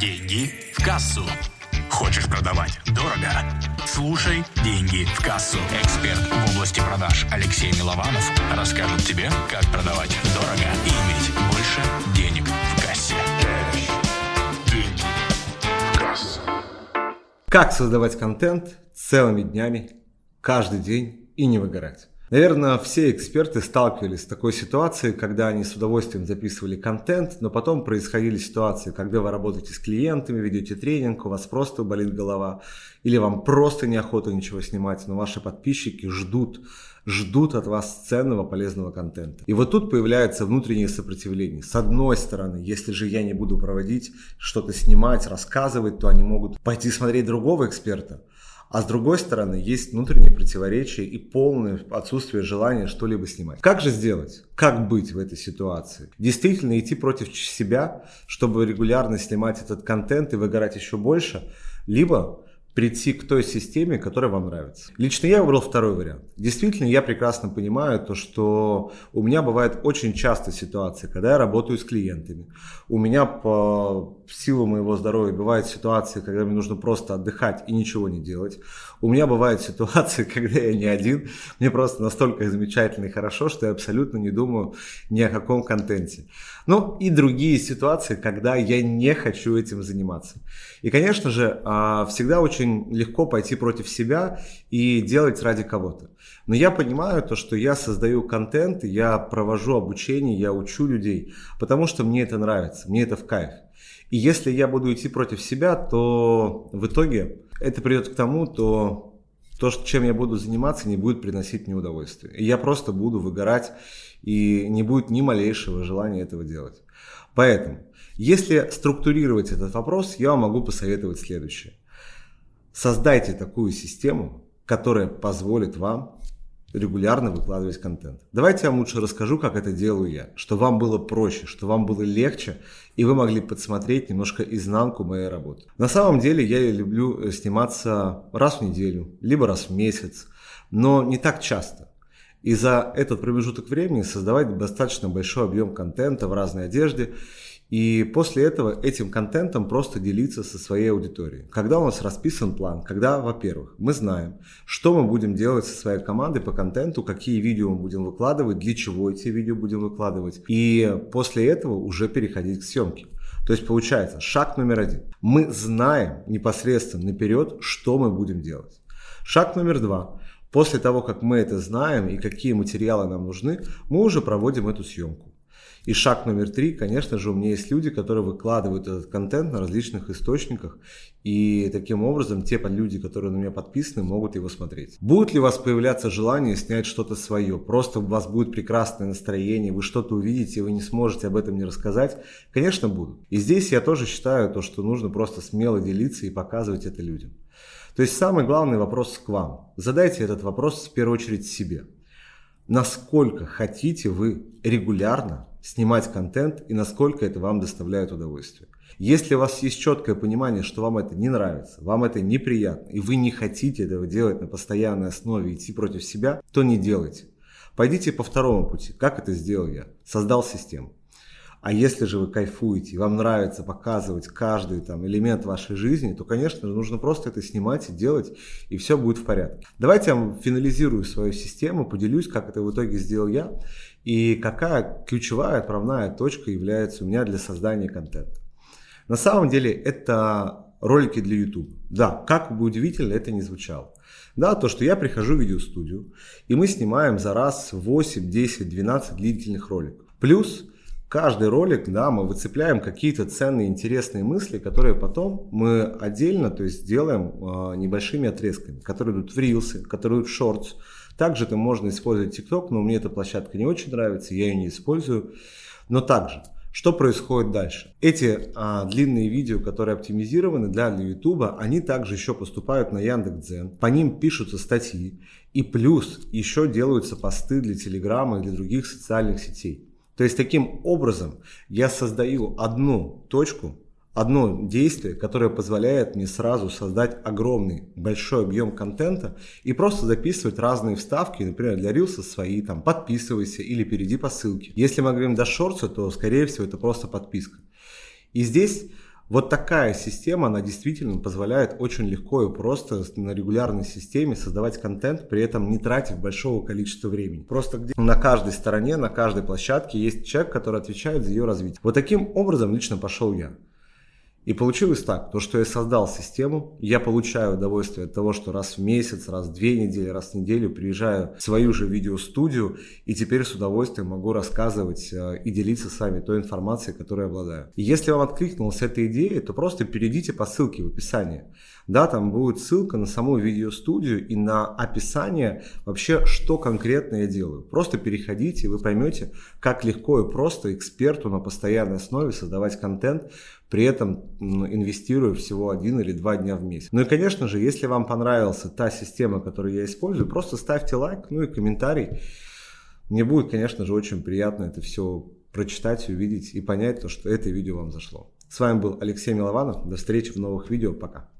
Деньги в кассу. Хочешь продавать дорого? Слушай «Деньги в кассу». Эксперт в области продаж Алексей Милованов расскажет тебе, как продавать дорого и иметь больше денег в кассе. Деньги в кассу. Как создавать контент целыми днями, каждый день и не выгорать. Наверное, все эксперты сталкивались с такой ситуацией, когда они с удовольствием записывали контент, но потом происходили ситуации, когда вы работаете с клиентами, ведете тренинг, у вас просто болит голова, или вам просто неохота ничего снимать, но ваши подписчики ждут, ждут от вас ценного, полезного контента. И вот тут появляется внутреннее сопротивление. С одной стороны, если же я не буду проводить, что-то снимать, рассказывать, то они могут пойти смотреть другого эксперта. А с другой стороны, есть внутренние противоречия и полное отсутствие желания что-либо снимать. Как же сделать? Как быть в этой ситуации? Действительно идти против себя, чтобы регулярно снимать этот контент и выгорать еще больше? Либо прийти к той системе, которая вам нравится. Лично я выбрал второй вариант. Действительно, я прекрасно понимаю то, что у меня бывает очень часто ситуации, когда я работаю с клиентами. У меня по силу моего здоровья бывают ситуации, когда мне нужно просто отдыхать и ничего не делать. У меня бывают ситуации, когда я не один, мне просто настолько замечательно и хорошо, что я абсолютно не думаю ни о каком контенте. Ну и другие ситуации, когда я не хочу этим заниматься. И, конечно же, а, всегда очень легко пойти против себя и делать ради кого-то. Но я понимаю то, что я создаю контент, я провожу обучение, я учу людей, потому что мне это нравится, мне это в кайф. И если я буду идти против себя, то в итоге это придет к тому, то то, чем я буду заниматься, не будет приносить мне удовольствие. И я просто буду выгорать, и не будет ни малейшего желания этого делать. Поэтому, если структурировать этот вопрос, я вам могу посоветовать следующее. Создайте такую систему, которая позволит вам регулярно выкладывать контент. Давайте я вам лучше расскажу, как это делаю я, что вам было проще, что вам было легче, и вы могли подсмотреть немножко изнанку моей работы. На самом деле я люблю э, сниматься раз в неделю, либо раз в месяц, но не так часто. И за этот промежуток времени создавать достаточно большой объем контента в разной одежде – и после этого этим контентом просто делиться со своей аудиторией. Когда у нас расписан план, когда, во-первых, мы знаем, что мы будем делать со своей командой по контенту, какие видео мы будем выкладывать, для чего эти видео будем выкладывать. И после этого уже переходить к съемке. То есть получается, шаг номер один. Мы знаем непосредственно наперед, что мы будем делать. Шаг номер два. После того, как мы это знаем и какие материалы нам нужны, мы уже проводим эту съемку. И шаг номер три, конечно же, у меня есть люди, которые выкладывают этот контент на различных источниках, и таким образом те люди, которые на меня подписаны, могут его смотреть. Будет ли у вас появляться желание снять что-то свое? Просто у вас будет прекрасное настроение, вы что-то увидите, и вы не сможете об этом не рассказать? Конечно, будут. И здесь я тоже считаю то, что нужно просто смело делиться и показывать это людям. То есть самый главный вопрос к вам. Задайте этот вопрос в первую очередь себе. Насколько хотите вы регулярно снимать контент и насколько это вам доставляет удовольствие. Если у вас есть четкое понимание, что вам это не нравится, вам это неприятно, и вы не хотите этого делать на постоянной основе, идти против себя, то не делайте. Пойдите по второму пути. Как это сделал я? Создал систему. А если же вы кайфуете, и вам нравится показывать каждый там, элемент вашей жизни, то, конечно же, нужно просто это снимать и делать, и все будет в порядке. Давайте я финализирую свою систему, поделюсь, как это в итоге сделал я, и какая ключевая отправная точка является у меня для создания контента. На самом деле это ролики для YouTube. Да, как бы удивительно это ни звучало. Да, то, что я прихожу в видеостудию, и мы снимаем за раз 8, 10, 12 длительных роликов. Плюс каждый ролик, да, мы выцепляем какие-то ценные, интересные мысли, которые потом мы отдельно, то есть делаем э, небольшими отрезками, которые идут в рилсы, которые идут в шортс. Также это можно использовать TikTok, но мне эта площадка не очень нравится, я ее не использую. Но также, что происходит дальше? Эти а, длинные видео, которые оптимизированы для, для YouTube, они также еще поступают на Яндекс.Дзен, по ним пишутся статьи, и плюс еще делаются посты для Телеграма и для других социальных сетей. То есть таким образом я создаю одну точку, одно действие, которое позволяет мне сразу создать огромный, большой объем контента и просто записывать разные вставки, например, для рилса свои, там, подписывайся или перейди по ссылке. Если мы говорим до шорца, то, скорее всего, это просто подписка. И здесь Вот такая система, она действительно позволяет очень легко и просто на регулярной системе создавать контент, при этом не тратив большого количества времени. Просто где на каждой стороне, на каждой площадке есть человек, который отвечает за ее развитие. Вот таким образом лично пошел я. И получилось так, то, что я создал систему, я получаю удовольствие от того, что раз в месяц, раз в две недели, раз в неделю приезжаю в свою же видеостудию и теперь с удовольствием могу рассказывать э, и делиться с вами той информацией, которой обладаю. И если вам откликнулась эта идея, то просто перейдите по ссылке в описании. Да, там будет ссылка на саму видеостудию и на описание вообще, что конкретно я делаю. Просто переходите, и вы поймете, как легко и просто эксперту на постоянной основе создавать контент, при этом инвестируя всего один или два дня в месяц. Ну и, конечно же, если вам понравилась та система, которую я использую, просто ставьте лайк, ну и комментарий. Мне будет, конечно же, очень приятно это все прочитать, увидеть и понять то, что это видео вам зашло. С вами был Алексей Милованов. До встречи в новых видео. Пока.